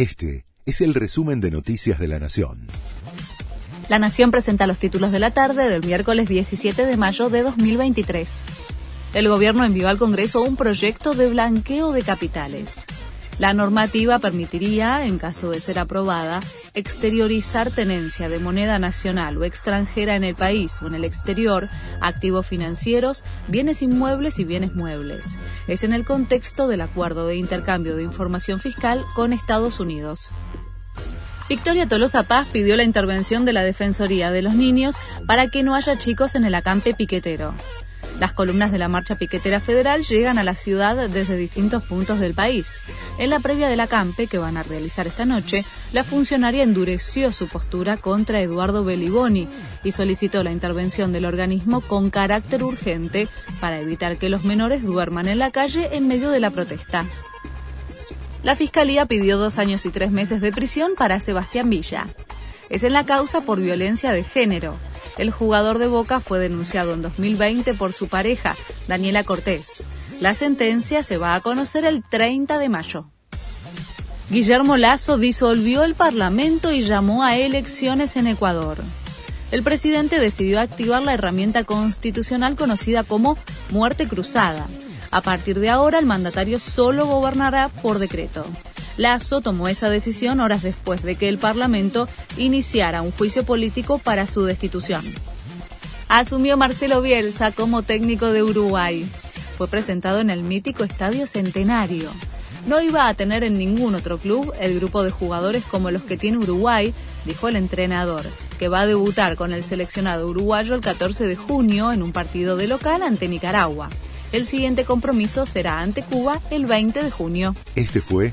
Este es el resumen de Noticias de la Nación. La Nación presenta los títulos de la tarde del miércoles 17 de mayo de 2023. El gobierno envió al Congreso un proyecto de blanqueo de capitales. La normativa permitiría, en caso de ser aprobada, exteriorizar tenencia de moneda nacional o extranjera en el país o en el exterior, activos financieros, bienes inmuebles y bienes muebles. Es en el contexto del acuerdo de intercambio de información fiscal con Estados Unidos. Victoria Tolosa Paz pidió la intervención de la Defensoría de los Niños para que no haya chicos en el acampe piquetero. Las columnas de la Marcha Piquetera Federal llegan a la ciudad desde distintos puntos del país. En la previa del acampe que van a realizar esta noche, la funcionaria endureció su postura contra Eduardo Beliboni y solicitó la intervención del organismo con carácter urgente para evitar que los menores duerman en la calle en medio de la protesta. La Fiscalía pidió dos años y tres meses de prisión para Sebastián Villa. Es en la causa por violencia de género. El jugador de Boca fue denunciado en 2020 por su pareja, Daniela Cortés. La sentencia se va a conocer el 30 de mayo. Guillermo Lazo disolvió el Parlamento y llamó a elecciones en Ecuador. El presidente decidió activar la herramienta constitucional conocida como muerte cruzada. A partir de ahora, el mandatario solo gobernará por decreto. Lazo tomó esa decisión horas después de que el Parlamento iniciara un juicio político para su destitución. Asumió Marcelo Bielsa como técnico de Uruguay. Fue presentado en el mítico Estadio Centenario. No iba a tener en ningún otro club el grupo de jugadores como los que tiene Uruguay, dijo el entrenador, que va a debutar con el seleccionado uruguayo el 14 de junio en un partido de local ante Nicaragua. El siguiente compromiso será ante Cuba el 20 de junio. Este fue